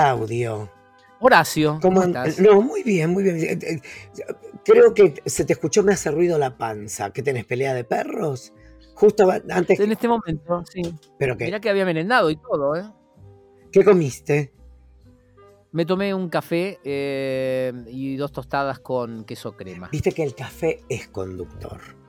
Claudio? Horacio, ¿cómo, estás? No, muy bien, muy bien. Eh, eh, creo que se te escuchó, me hace ruido la panza. ¿Qué tenés, pelea de perros? Justo antes. En este momento, sí. ¿Pero qué? Mirá que había merendado y todo, ¿eh? ¿Qué comiste? Me tomé un café eh, y dos tostadas con queso crema. Viste que el café es conductor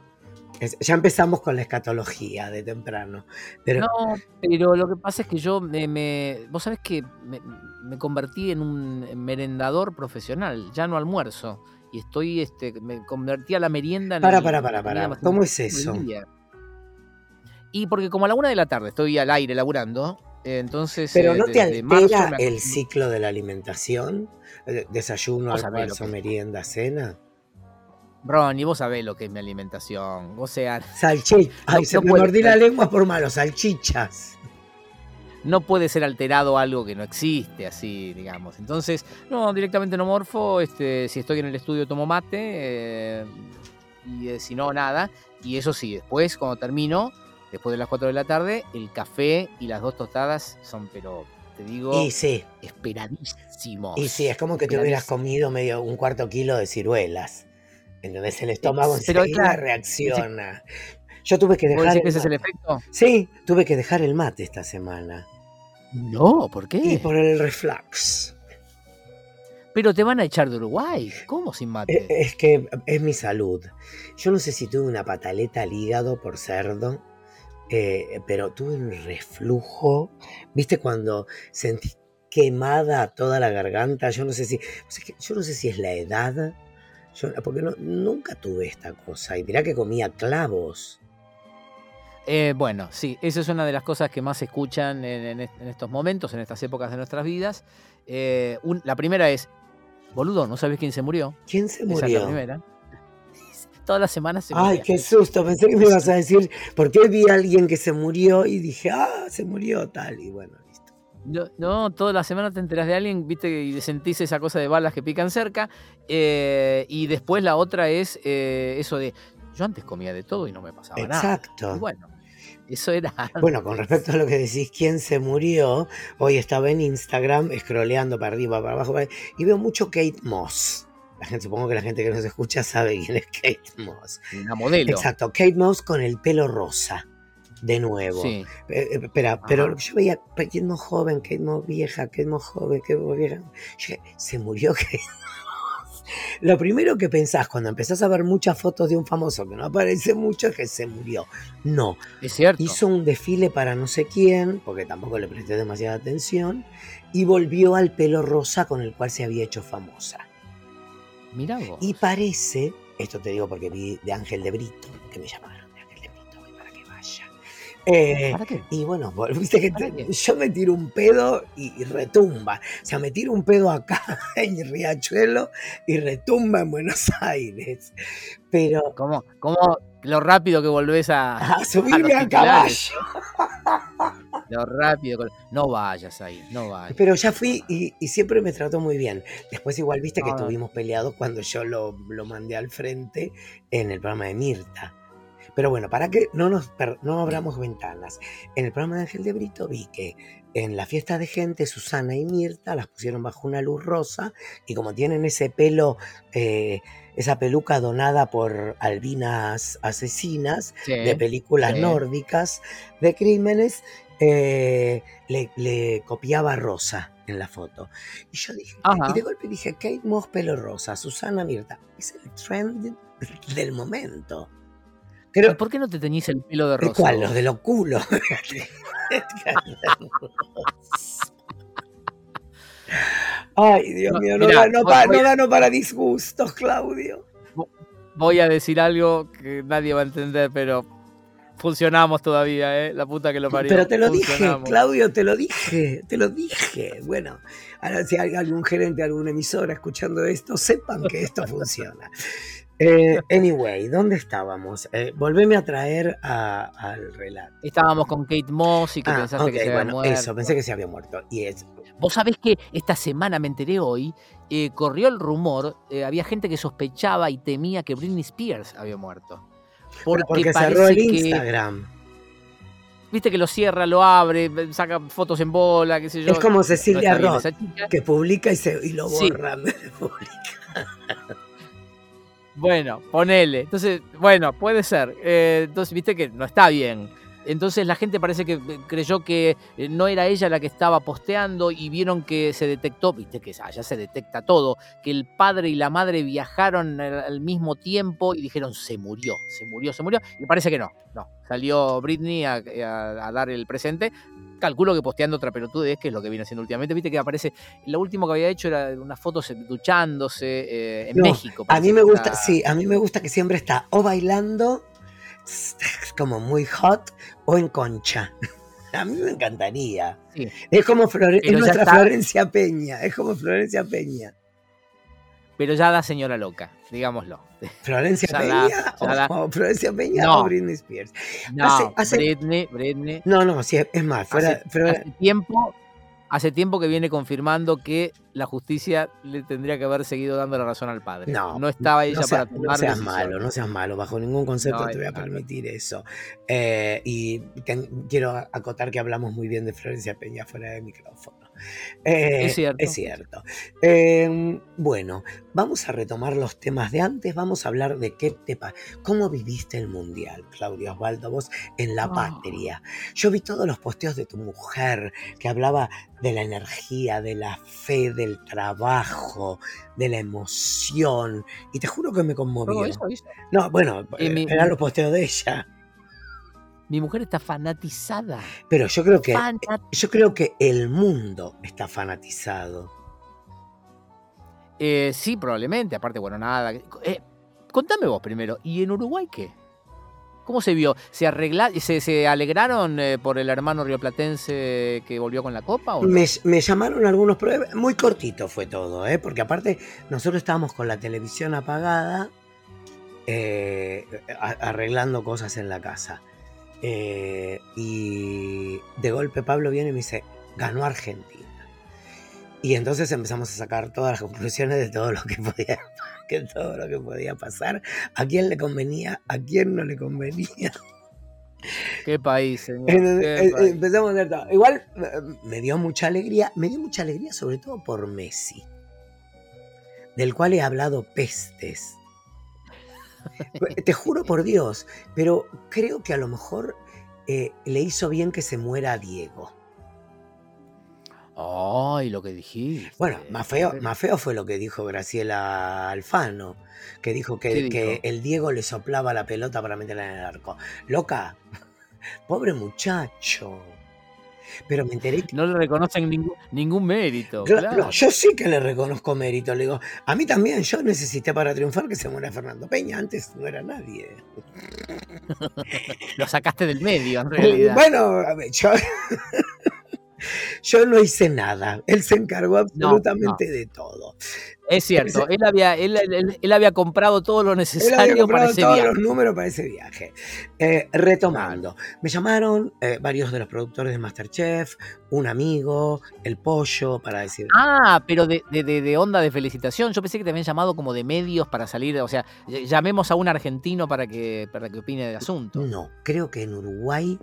ya empezamos con la escatología de temprano. Pero... No, pero lo que pasa es que yo me. vos sabés que me, convertí en un merendador profesional, ya no almuerzo. Y estoy, este, me convertí a la merienda en. Para, para, para, para. ¿Cómo es eso? Y porque como a la una de la tarde estoy al aire laburando, entonces. Pero eh, no te altera el ciclo de la alimentación, eh, desayuno, almuerzo, merienda, cena. Ronnie, vos sabés lo que es mi alimentación. O sea. Salchichas. Ay, se me mordí la lengua por malo, salchichas. No puede ser alterado algo que no existe, así, digamos. Entonces, no, directamente no morfo. Este, si estoy en el estudio tomo mate. Eh, y eh, si no, nada. Y eso sí, después, cuando termino, después de las 4 de la tarde, el café y las dos tostadas son, pero te digo, y sí. esperadísimos. Y sí, es como que te hubieras comido medio un cuarto kilo de ciruelas. Entonces el estómago Pero enseguida reacciona. Yo tuve que dejar. El ese es el efecto? Sí, tuve que dejar el mate esta semana. No, ¿por qué? Y por el reflux. Pero te van a echar de Uruguay. ¿Cómo sin mate? E, es que es mi salud. Yo no sé si tuve una pataleta al hígado por cerdo, eh, pero tuve un reflujo. ¿Viste cuando sentí quemada toda la garganta? Yo no sé si, yo no sé si es la edad porque nunca tuve esta cosa. Y dirá que comía clavos. Eh, bueno, sí, esa es una de las cosas que más se escuchan en, estos momentos, en estas épocas de nuestras vidas. Eh, la primera es, boludo, ¿no sabes quién se murió? ¿Quién se murió? Esa es la primera. Todas las semanas se Ay, qué susto, pensé que me ibas a decir, porque vi a alguien que se murió y dije, ah, se murió tal, y bueno. No, toda la semana te enteras de alguien, viste, y sentís esa cosa de balas que pican cerca. Eh, y después la otra es eh, eso de, yo antes comía de todo y no me pasaba nada. Exacto. bueno, eso era. Bueno, con respecto a lo que decís, quién se murió, hoy estaba en Instagram scrolleando para arriba, para abajo, y veo mucho Kate Moss. La gente, supongo que la gente que nos escucha sabe quién es Kate Moss. Una modelo. Exacto, Kate Moss con el pelo rosa de nuevo. Sí. Eh, eh, espera, pero yo veía Kate Moss joven, Kate Moss vieja, Kate Moss joven, Kate Moss vieja. se murió Kate Lo primero que pensás cuando empezás a ver muchas fotos de un famoso que no aparece mucho es que se murió. No. Es cierto. Hizo un desfile para no sé quién, porque tampoco le presté demasiada atención, y volvió al pelo rosa con el cual se había hecho famosa. Mira vos. Y parece, esto te digo porque vi de Ángel de Brito, que me llamaron eh, y bueno, viste que yo me tiro un pedo y, retumba. O sea, me tiro un pedo acá en Riachuelo y retumba en Buenos Aires. Pero. ¿Cómo, cómo lo rápido que volvés a. A subirme a, caballo. Lo rápido. No vayas ahí, no vayas. Pero ya fui y, siempre me trató muy bien. Después, igual viste que ah. estuvimos peleados cuando yo lo, lo mandé al frente en el programa de Mirta. Pero bueno, para que no nos no abramos ventanas. En el programa de Ángel de Brito vi que en la fiesta de gente, Susana y Mirta las pusieron bajo una luz rosa y como tienen ese pelo, eh, esa peluca donada por albinas asesinas de películas nórdicas de crímenes, eh, le, copiaba rosa en la foto. Y yo dije, y de golpe dije, Kate Moss pelo rosa, Susana Mirta, es el trend del momento. ¿Por qué no te teñís el pelo de rosa? ¿Cuál? Los de los culos. Ay, Dios mío, no, gano para, disgustos, Claudio. Voy a decir algo que nadie va a entender, pero funcionamos todavía, ¿eh? La puta que lo parió. Pero te lo dije, Claudio, te lo dije, te lo dije. Bueno, ahora si hay algún gerente, alguna emisora escuchando esto, sepan que esto funciona. Eh, anyway, ¿dónde estábamos? Eh, volveme a traer al relato. Estábamos con Kate Moss y que ah, pensaste que se había muerto. Eso, pensé que se había muerto. Y es... Vos sabés que esta semana me enteré hoy, eh, corrió el rumor, había gente que sospechaba y temía que Britney Spears había muerto. Porque, cerró el Instagram. viste que lo cierra, lo abre, saca fotos en bola, qué sé yo. Es como Cecilia Roth, que publica y, se, y lo borra. bueno, ponele. Entonces, bueno, puede ser. Eh, entonces, viste que no está bien. Entonces la gente parece que eh, creyó que eh, no era ella la que estaba posteando y vieron que se detectó, viste que ya se detecta todo, que el padre y la madre viajaron al mismo tiempo y dijeron se murió, se murió, se murió. Y parece que no, no. Salió Britney a, dar el presente. Calculo que posteando otra pelotudez, que es lo que viene haciendo últimamente. Viste que aparece, lo último que había hecho era unas fotos duchándose eh, en México. A mí me gusta, sí, a mí me gusta que siempre está o bailando como muy hot o en concha. A mí me encantaría. Es como nuestra Florencia Peña, es como Florencia Peña. Pero ya da señora loca, digámoslo. ¿Florencia Peña? o, ¿Florencia Peña o Britney Spears? No, Britney, Britney. No, no, sí, es más, fuera, hace tiempo hace tiempo que viene confirmando que la justicia le tendría que haber seguido dando la razón al padre. No, no estaba ella para tomar No seas malo, no seas malo, bajo ningún concepto te voy a permitir eso. Eh, y quiero acotar que hablamos muy bien de Florencia Peña fuera de micrófono. Eh, es cierto. Es cierto. Em, bueno, vamos a retomar los temas de antes. Vamos a hablar de qué te ¿Cómo viviste el mundial, Claudia Osvaldo, vos en la ah. patria? Yo vi todos los posteos de tu mujer que hablaba de la energía, de la fe, del trabajo, de la emoción. Y te juro que me conmovió. No, bueno, eh, eran los posteos de ella. Mi mujer está fanatizada. Pero yo creo que yo creo que el mundo está fanatizado. Eh, sí, probablemente. Aparte, bueno, nada. Eh, contame vos primero. ¿Y en Uruguay qué? ¿Cómo se vio? ¿Se, arregla, se, se alegraron eh, por el hermano rioplatense que volvió con la copa? me, llamaron algunos, pero muy cortito fue todo, ¿eh? porque aparte nosotros estábamos con la televisión apagada, arreglando cosas en la casa. Eh, y de golpe Pablo viene y me dice, ganó Argentina. Y entonces empezamos a sacar todas las conclusiones de todo lo que podía, que todo lo que podía pasar, a quién le convenía, a quién no le convenía. Qué país, señor. Empezamos a hacer todo. Igual eh, me dio mucha alegría, me dio mucha alegría sobre todo por Messi, del cual he hablado pestes te juro por Dios, pero creo que a lo mejor eh, le hizo bien que se muera Diego. Ay, lo que dijiste. Bueno, más feo, más feo fue lo que dijo Graciela Alfano, que dijo que, que el Diego le soplaba la pelota para meterla en el arco. Loca, pobre muchacho. Pero me enteré que... No le reconocen ningún, ningún mérito. Claro, yo sí que le reconozco mérito. Le digo, a mí también, yo necesité para triunfar que se muera Fernando Peña. Antes no era nadie. Lo sacaste del medio, en realidad. Bueno, a ver, yo... Yo no hice nada, él se encargó absolutamente de todo. Es cierto, él había, él, había comprado todo lo necesario para ese todos los números para ese viaje. Eh, retomando, me llamaron eh, varios de los productores de Masterchef, un amigo, el pollo, para decir. Ah, pero de, de, onda de felicitación. Yo pensé que te habían llamado como de medios para salir, o sea, llamemos a un argentino para que, para que opine del asunto. No, creo que en Uruguay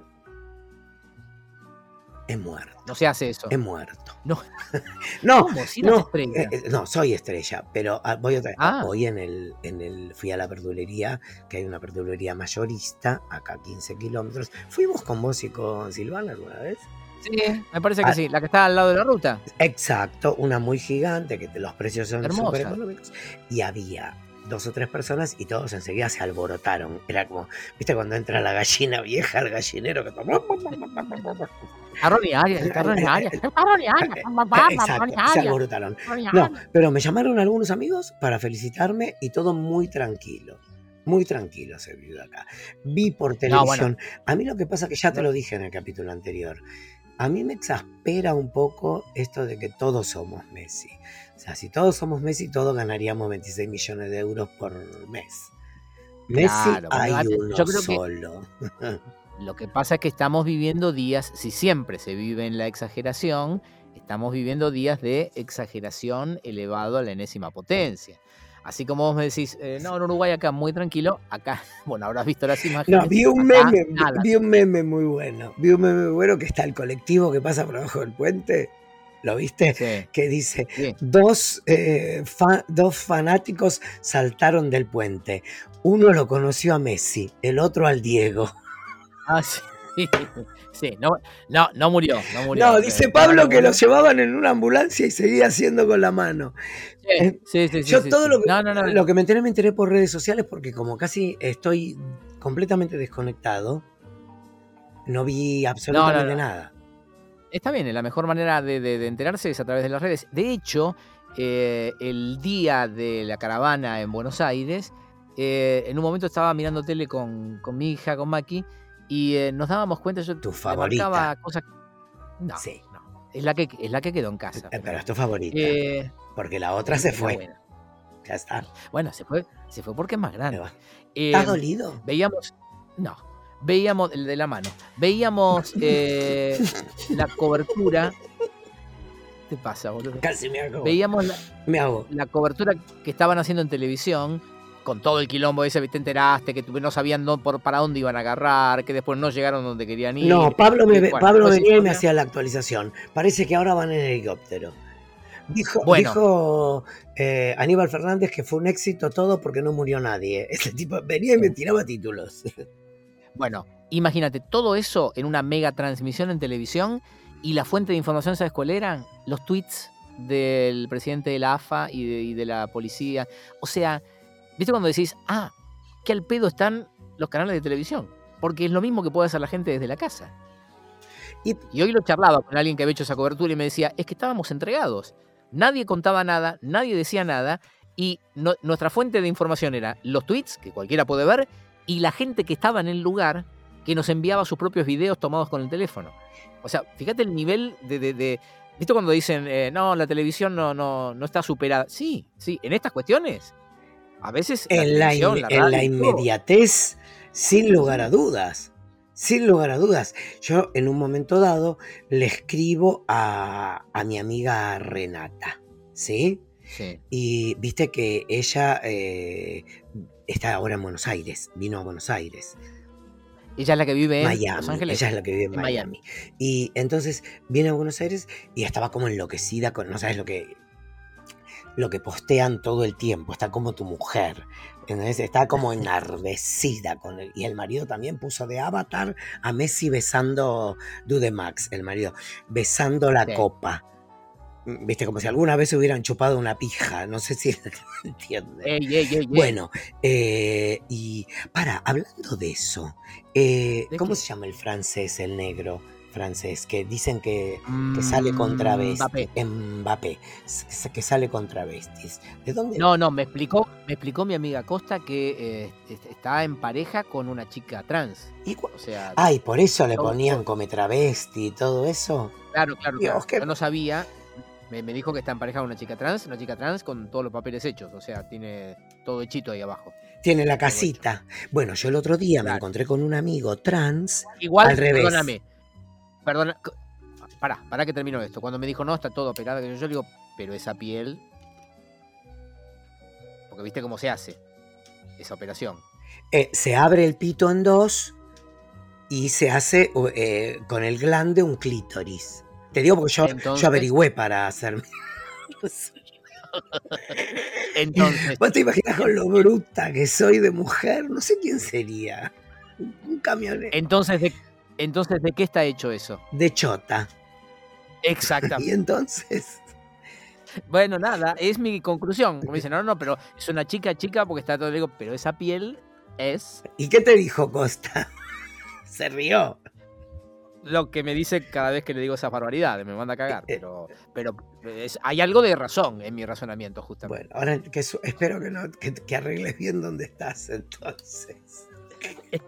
he muerto. No se hace eso. He muerto. No. no, no, eh, eh, no, soy estrella, pero ah, voy otra ah. Hoy en el, en el, fui a la verdulería, que hay una verdulería mayorista, acá a 15 kilómetros. Fuimos con vos y con Silvana alguna vez. Sí, me parece que ah. sí, la que está al lado de la ruta. Exacto, una muy gigante, que los precios son súper económicos. Y había dos o tres personas y todos enseguida se alborotaron. Era como, ¿viste cuando entra la gallina vieja al gallinero que tomó? se alborotaron. No, pero me llamaron algunos amigos para felicitarme y todo muy tranquilo. Muy tranquilo se vivió acá. Vi por televisión. A mí lo que pasa que ya te lo dije en el capítulo anterior. A mí me exaspera un poco esto de que todos somos Messi. O sea, si todos somos Messi, todos ganaríamos 26 millones de euros por mes. Messi hay uno solo. lo que pasa es que estamos viviendo días, si siempre se vive en la exageración, estamos viviendo días de exageración elevado a la enésima potencia. Así como vos me decís, eh, no, en Uruguay acá muy tranquilo, acá, bueno, habrás visto las imágenes. No, vi un meme, vi un meme muy bueno. Vi un meme muy bueno que está el colectivo que pasa por abajo del puente. ¿Lo viste? Que dice, dos, eh, dos fanáticos saltaron del puente. Uno lo conoció a Messi, el otro al Diego. Ah, sí. Sí, no, no, no murió, no murió. No, dice Pablo que lo llevaban en una ambulancia y seguía haciendo con la mano. Sí, sí, sí. Yo todo lo que, lo que me enteré, me enteré por redes sociales porque como casi estoy completamente desconectado, no vi absolutamente nada. Está bien, la mejor manera de, enterarse es a través de las redes. De hecho, eh, el día de la caravana en Buenos Aires, eh, en un momento estaba mirando tele con, con mi hija, con Maki, y eh, nos dábamos cuenta, yo tu favorita. Cosas... No, sí. no. Es la, que, es la que quedó en casa. Eh, pero, es tu favorita. Eh, porque la otra se fue. Ya está. Bueno, se fue, se fue porque es más grande. ¿Está dolido? Veíamos. No. Veíamos el de la mano. Veíamos la cobertura. ¿Qué te pasa, boludo? Casi me hago. Veíamos me hago. la cobertura que estaban haciendo en televisión con todo el quilombo ese, te enteraste, que no sabían por, para dónde iban a agarrar, que después no llegaron donde querían ir. No, Pablo, me, Pablo venía y me hacía la actualización. Parece que ahora van en helicóptero. Dijo, dijo eh, Aníbal Fernández que fue un éxito todo porque no murió nadie. Ese tipo venía y me tiraba títulos. Bueno, imagínate todo eso en una mega transmisión en televisión y la fuente de información, ¿sabes cuál eran? Los tweets del presidente de la AFA y y de la policía. O sea, ¿Viste cuando decís, ah, qué al pedo están los canales de televisión? Porque es lo mismo que puede hacer la gente desde la casa. Y, hoy lo charlaba con alguien que había hecho esa cobertura y me decía, es que estábamos entregados. Nadie contaba nada, nadie decía nada, y nuestra fuente de información era los tweets, que cualquiera puede ver, y la gente que estaba en el lugar que nos enviaba sus propios videos tomados con el teléfono. O sea, fíjate el nivel de... ¿Viste cuando dicen, eh, no, la televisión no, no, no está superada? Sí, sí, en estas cuestiones a veces en la, inmediatez, sin lugar a dudas. Sin lugar a dudas. Yo en un momento dado le escribo a, mi amiga Renata, ¿sí? Sí. Y viste que ella eh, está ahora en Buenos Aires, vino a Buenos Aires. Ella es la que vive en Miami. Los Ángeles. Ella es la que vive en, Miami. Y entonces viene a Buenos Aires y estaba como enloquecida con, no sabes lo que, lo que postean todo el tiempo, está como tu mujer, está como enardecida con él. Y el marido también puso de avatar a Messi besando Dudemax, el marido, besando la copa. Viste, como si alguna vez hubieran chupado una pija, no sé si entiende. bueno, eh, y para, hablando de eso, eh, ¿cómo se llama el francés, el negro? Francés, que dicen que, sale contra mm, Mbappé. Mbappé, que sale contra besties. ¿De dónde? No, no, me explicó, me explicó mi amiga Costa que eh, está en pareja con una chica trans. ¿Y o sea, Ay, por eso le ponían come travesti y todo eso. Claro, claro, Yo no sabía. Me, dijo que está en pareja con una chica trans, una chica trans con todos los papeles hechos, o sea, tiene todo hechito ahí abajo. Tiene la casita. Bueno, yo el otro día me encontré con un amigo trans. Igual, al revés. perdóname, perdón, pará, pará que termino esto. Cuando me dijo, no, está todo operado, yo, yo digo, pero esa piel. Porque viste cómo se hace esa operación. Eh, se abre el pito en dos y se hace eh, con el glande un clítoris. Te digo porque yo, yo averigüé para hacerme. Entonces. ¿Vos te imaginas con lo bruta que soy de mujer? No sé quién sería. Un camionero. Entonces, ¿de, entonces, ¿de qué está hecho eso? De chota. Exactamente. y entonces. Bueno, nada, es mi conclusión. Como dicen, no, no, pero es una chica chica porque está todo digo, pero esa piel es. ¿Y qué te dijo Costa? Se rió. Lo que me dice cada vez que le digo esas barbaridades, me manda a cagar, eh, pero, pero hay algo de razón en mi razonamiento, justamente. Bueno, ahora que, espero que, no, que arregles bien dónde estás entonces.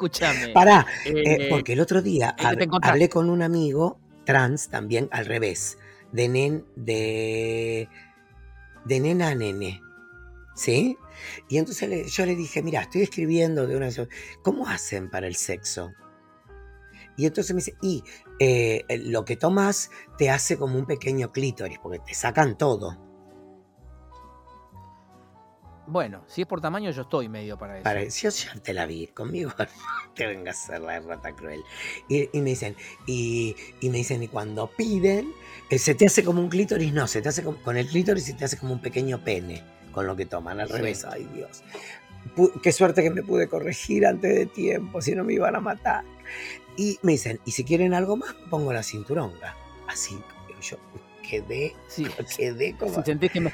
Escúchame. Pará, eh, eh, porque el otro día hablé con un amigo trans también al revés, de nen, de, de nena a nene. ¿Sí? Y entonces yo le dije, mira, estoy escribiendo de una... ¿Cómo hacen para el sexo? Y entonces me dice, y eh, lo que tomas te hace como un pequeño clítoris, porque te sacan todo. Bueno, si es por tamaño, yo estoy medio para eso. Para, yo ya te la vi, conmigo te vengas a ser la rata cruel. Y, me dicen, y, me dicen, y cuando piden, eh, se te hace como un clítoris, no, se te hace con el clítoris se te hace como un pequeño pene con lo que toman, al revés, ay Dios. Qué suerte que me pude corregir antes de tiempo, si no me iban a matar. Y me dicen, y si quieren algo más, pongo la cinturonga. Así, yo quedé, sí. quedé como... Si sentís que me,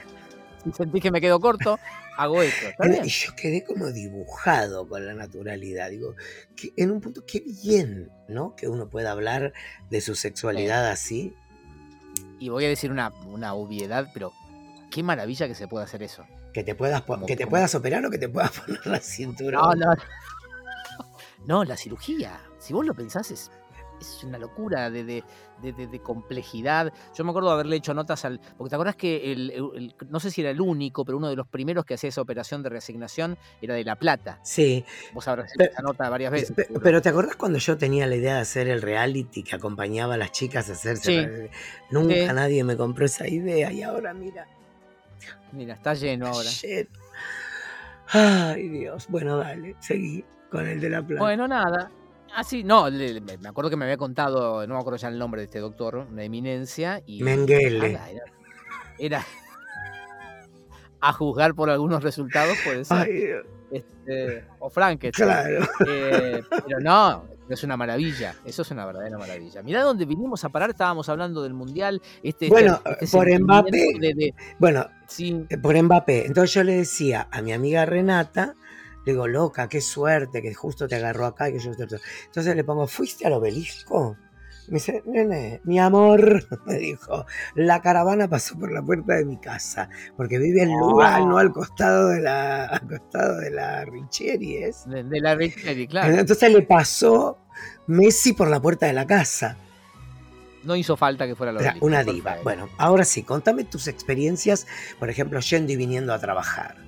sentís que me quedo corto, hago esto. Y yo quedé como dibujado con la naturalidad. Digo, que en un punto, qué bien, ¿no? Que uno pueda hablar de su sexualidad así. Y voy a decir una, una obviedad, pero qué maravilla que se pueda hacer eso. Que te puedas, que te puedas operar o que te puedas poner la cintura. No, no. No, la cirugía. Si vos lo pensás, es es una locura de, complejidad. Yo me acuerdo de haberle hecho notas al. Porque te acuerdas que el, no sé si era el único, pero uno de los primeros que hacía esa operación de reasignación era de La Plata. Sí. Vos habrás hecho esa nota varias veces. Pero, ¿te acordás cuando yo tenía la idea de hacer el reality que acompañaba a las chicas a hacerse? Nunca nadie me compró esa idea y ahora mira. Mira, está lleno ahora. Lleno. Ay, Dios. Bueno, dale, seguí con el de La Plata. Bueno, nada. Ah, sí, no, me acuerdo que me había contado, no me acuerdo ya el nombre de este doctor, una eminencia. Y, Mengele. era, a juzgar por algunos resultados, puede ser. Este, o Frankenstein. Claro. Eh, pero no, es una maravilla, eso es una verdadera maravilla. Mirá dónde vinimos a parar, estábamos hablando del Mundial. Este, bueno, este por Mbappé. bueno, sí. Eh, por Mbappé. Entonces yo le decía a mi amiga Renata le digo, loca, qué suerte que justo te agarró acá. Que yo... Entonces le pongo, ¿fuiste al obelisco? Me dice, nene, mi amor, me dijo, la caravana pasó por la puerta de mi casa, porque vive en lugar, no al costado de la, al costado de la Richieri, De, la Richieri, claro. Entonces le pasó Messi por la puerta de la casa. No hizo falta que fuera lo Una diva. Bueno, ahora sí, contame tus experiencias, por ejemplo, yendo y viniendo a trabajar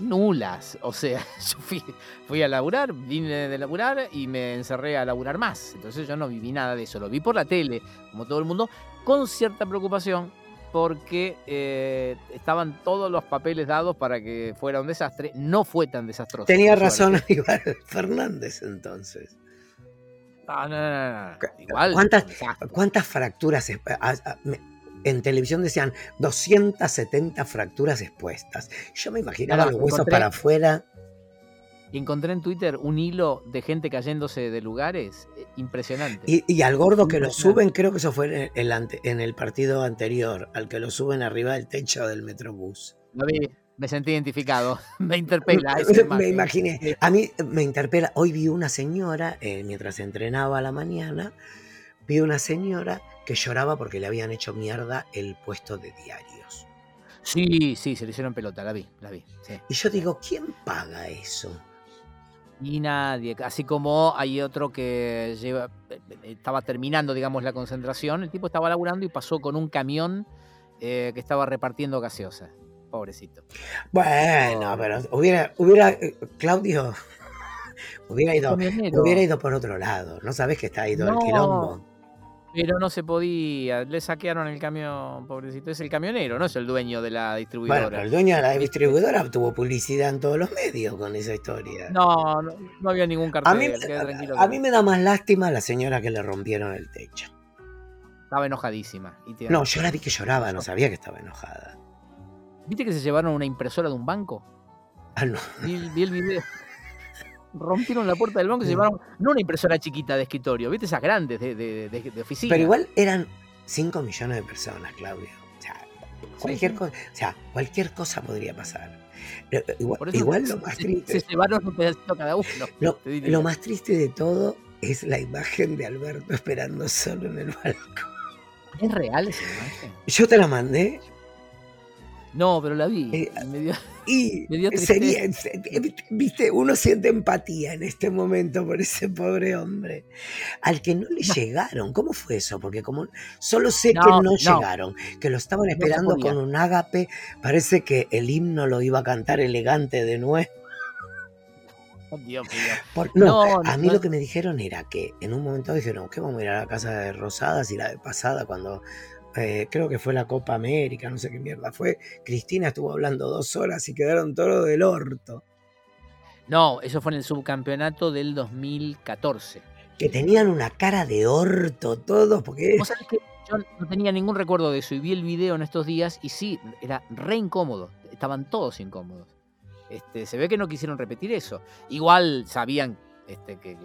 nulas. O sea, yo fui, fui a laburar, vine de laburar y me encerré a laburar más. Entonces yo no viví nada de eso. Lo vi por la tele, como todo el mundo, con cierta preocupación porque eh, estaban todos los papeles dados para que fuera un desastre. No fue tan desastroso. Tenía razón Igual Fernández entonces. No, no, no, no. Igual. ¿Cuántas, ¿cuántas fracturas? En televisión decían 270 fracturas expuestas. Yo me imaginaba los huesos para afuera. Encontré en Twitter un hilo de gente cayéndose de lugares eh, impresionante. Y, al gordo que lo suben, creo que eso fue en el, en el partido anterior, al que lo suben arriba del techo del Metrobús. Lo vi, me sentí identificado, me interpela. me imaginé, a mí me interpela, hoy vi una señora, eh, mientras entrenaba a la mañana, vi una señora que lloraba porque le habían hecho mierda el puesto de diarios. Sí, sí, se le hicieron pelota, la vi, la vi. Y yo digo, ¿quién paga eso? Y nadie, así como hay otro que lleva, estaba terminando, digamos, la concentración, el tipo estaba laburando y pasó con un camión eh, que estaba repartiendo gaseosa. Pobrecito. Bueno, pero hubiera, hubiera, eh, Claudio, hubiera ido, hubiera ido por otro lado. ¿No sabes que está ahí todo el quilombo? Pero no se podía, le saquearon el camión, pobrecito. Es el camionero, no es el dueño de la distribuidora. Bueno, el dueño de la distribuidora tuvo publicidad en todos los medios con esa historia. No, no, había ningún cartel. A mí, me da más lástima la señora que le rompieron el techo. Estaba enojadísima. no, yo la vi que lloraba, no sabía que estaba enojada. ¿Viste que se llevaron una impresora de un banco? Ah, no. vi el video rompieron la puerta del banco y se llevaron, no una impresora chiquita de escritorio, ¿viste? Esas grandes de, de, oficina. Pero igual eran 5 millones de personas, Claudio. O sea, cualquier, Cosa, o sea, cualquier cosa podría pasar. igual, lo más triste. Se llevaron un pedacito cada uno. Lo, más triste de todo es la imagen de Alberto esperando solo en el balcón. ¿Es real esa imagen? Yo te la mandé. No, pero la vi. Eh, y sería, viste, uno siente empatía en este momento por ese pobre hombre, al que no le llegaron. ¿Cómo fue eso? Porque como solo sé que no, llegaron, que lo estaban esperando con un ágape, parece que el himno lo iba a cantar elegante de nuevo. Oh, Dios no, a mí lo que me dijeron era que en un momento dijeron que vamos a ir a la casa de Rosadas y la de pasada cuando eh, creo que fue la Copa América, no sé qué mierda fue. Cristina estuvo hablando dos horas y quedaron todos del orto. No, eso fue en el subcampeonato del 2014. Que tenían una cara de orto todos, porque... ¿Vos sabés que yo no tenía ningún recuerdo de eso y vi el video en estos días y sí, era re incómodo. Estaban todos incómodos. Este, se ve que no quisieron repetir eso. Igual sabían este, que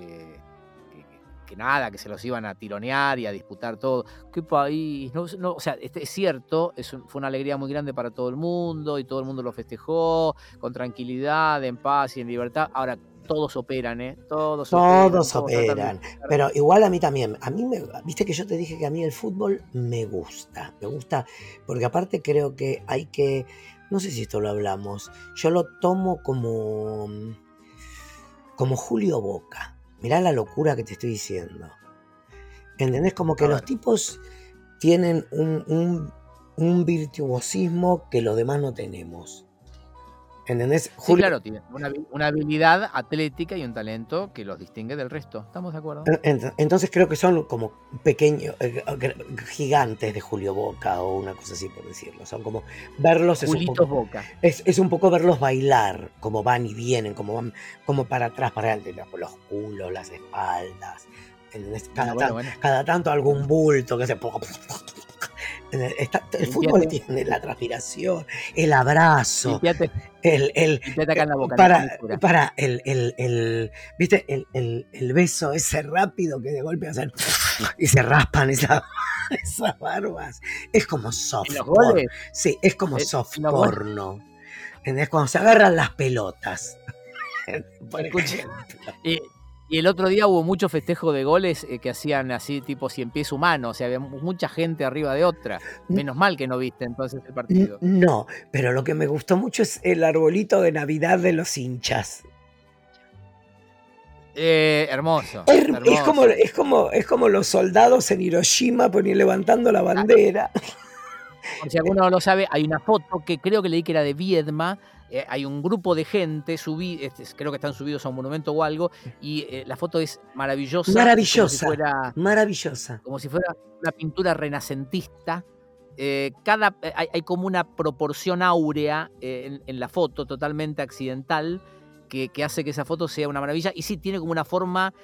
nada, que se los iban a tironear y a disputar todo. ¿Qué país? No, o sea, este, es cierto, es fue una alegría muy grande para todo el mundo y todo el mundo lo festejó con tranquilidad, en paz y en libertad. Ahora, todos operan, ¿eh? Todos, todos operan. Pero igual a mí también. A mí me, viste que yo te dije que a mí el fútbol me gusta. Me gusta porque aparte creo que hay que, no sé si esto lo hablamos, yo lo tomo como, como Julio Boca. Mirá la locura que te estoy diciendo. ¿Entendés? Como que los tipos tienen un, un virtuosismo que los demás no tenemos. ¿Entendés? Sí, claro, tiene una, habilidad atlética y un talento que los distingue del resto. ¿Estamos de acuerdo? Entonces creo que son como pequeños, eh, gigantes de Julio Boca o una cosa así por decirlo. Son como verlos es un, poco, Boca. Es, un poco verlos bailar, como van y vienen, como van como para atrás, para adelante, los culos, las espaldas. Cada, cada tanto algún bulto que se el fútbol tiene la transpiración, el abrazo, el, el, para, para el, el, ¿viste? El, beso ese rápido que de golpe hacen y se raspan esas, barbas. Es como soft porno. Sí, es como soft porno. Cuando se agarran las pelotas. Por y el otro día hubo mucho festejo de goles eh, que hacían así tipo cien pies humanos, o sea, había mucha gente arriba de otra. Menos mal que no viste entonces el partido. No, pero lo que me gustó mucho es el arbolito de Navidad de los hinchas. Eh, hermoso, Es, como, es, como, es como los soldados en Hiroshima levantando la bandera. si alguno no lo sabe, hay una foto que creo que leí que era de Viedma, eh, hay un grupo de gente, subí, este, creo que están subidos a un monumento o algo, y eh, la foto es maravillosa. Maravillosa. maravillosa. Como si fuera una pintura renacentista. Eh, cada, hay, como una proporción áurea en, la foto, totalmente accidental, que, que, hace que esa foto sea una maravilla. Y sí, tiene como una forma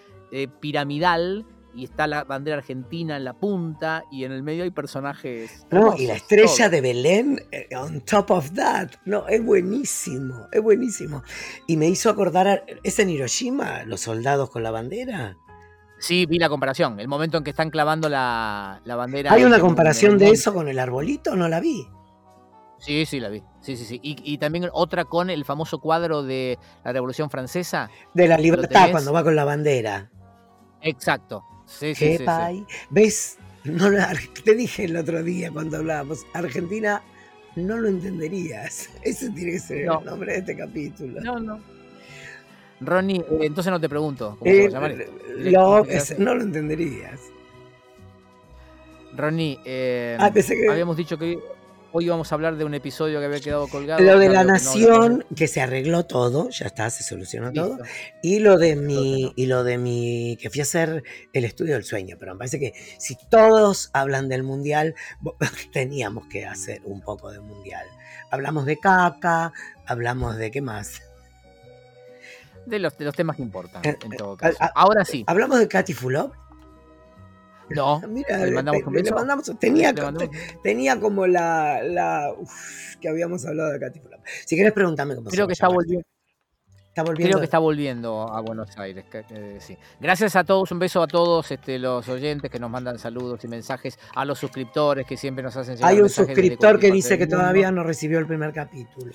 piramidal y está la bandera argentina en la punta y en el medio hay personajes. No, y la estrella de Belén eh, on top of that. No, es buenísimo, es buenísimo. Y me hizo acordar, ¿es en Hiroshima los soldados con la bandera? Sí, vi la comparación, el momento en que están clavando la, bandera. ¿Hay una comparación de eso con el arbolito? No la vi. Sí, sí, la vi. Sí, sí, sí. Y, y, también otra con el famoso cuadro de la Revolución Francesa. De la libertad, cuando va con la bandera. Exacto, Sí, ¿Ves? No, te dije el otro día cuando hablábamos, Argentina no lo entenderías. Ese tiene que ser el nombre de este capítulo. No, no. Ronnie, eh, entonces no te pregunto. ¿Cómo se va a eh, llamar? no lo entenderías. Ronnie, eh, ah, habíamos dicho que Hoy vamos a hablar de un episodio que había quedado colgado. Lo de la nación, que se arregló todo, ya está, se solucionó todo. Y lo de mi, y lo de mi, que fui a hacer el estudio del sueño, pero me parece que si todos hablan del mundial, teníamos que hacer un poco de mundial. Hablamos de caca, hablamos de qué más. De los, de los temas que importan, eh, en todo caso. Ahora sí. ¿Hablamos de Katy Fulop? No, Mira, le mandamos, le, mandamos tenía, tenía como la, la que habíamos hablado de Katy Si quieres preguntarme cómo Creo que está volviendo. Está volviendo. Creo que está volviendo a Buenos Aires. sí. Gracias a todos, un beso a todos este, los oyentes que nos mandan saludos y mensajes, a los suscriptores que siempre nos hacen llegar Hay un suscriptor que dice que todavía no recibió el primer capítulo.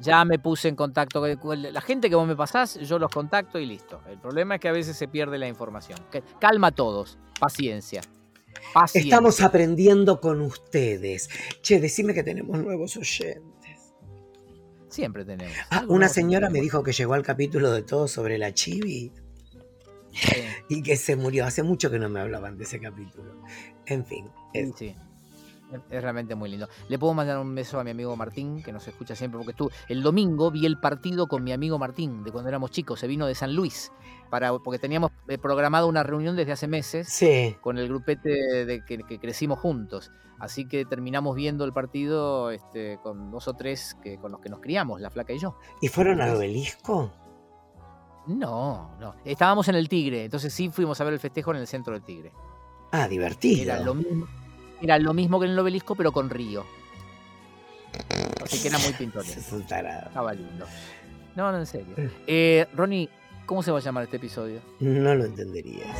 Ya me puse en contacto con la gente que vos me pasás, yo los contacto y listo. El problema es que a veces se pierde la información. Calma a todos, paciencia. Estamos aprendiendo con ustedes. Che, decime que tenemos nuevos oyentes. Siempre tenemos. Ah, una señora me dijo que llegó al capítulo de todo sobre la chivi. y que se murió. Hace mucho que no me hablaban de ese capítulo. En fin. Sí. Es realmente muy lindo. Le puedo mandar un beso a mi amigo Martín, que nos escucha siempre, porque tú el domingo vi el partido con mi amigo Martín, de cuando éramos chicos, se vino de San Luis, para, porque teníamos eh, programado una reunión desde hace meses con el grupete de que, crecimos juntos. Así que terminamos viendo el partido este, con dos o tres que, con los que nos criamos, la flaca y yo. ¿Y fueron al obelisco? No, no. Estábamos en el Tigre, entonces sí fuimos a ver el festejo en el centro del Tigre. Ah, divertido. Era lo mismo era lo mismo que en el obelisco, pero con río. Así que era muy pintoresco. Estaba lindo. No, no, en serio. Eh, Ronnie, ¿cómo se va a llamar este episodio? No lo entenderías.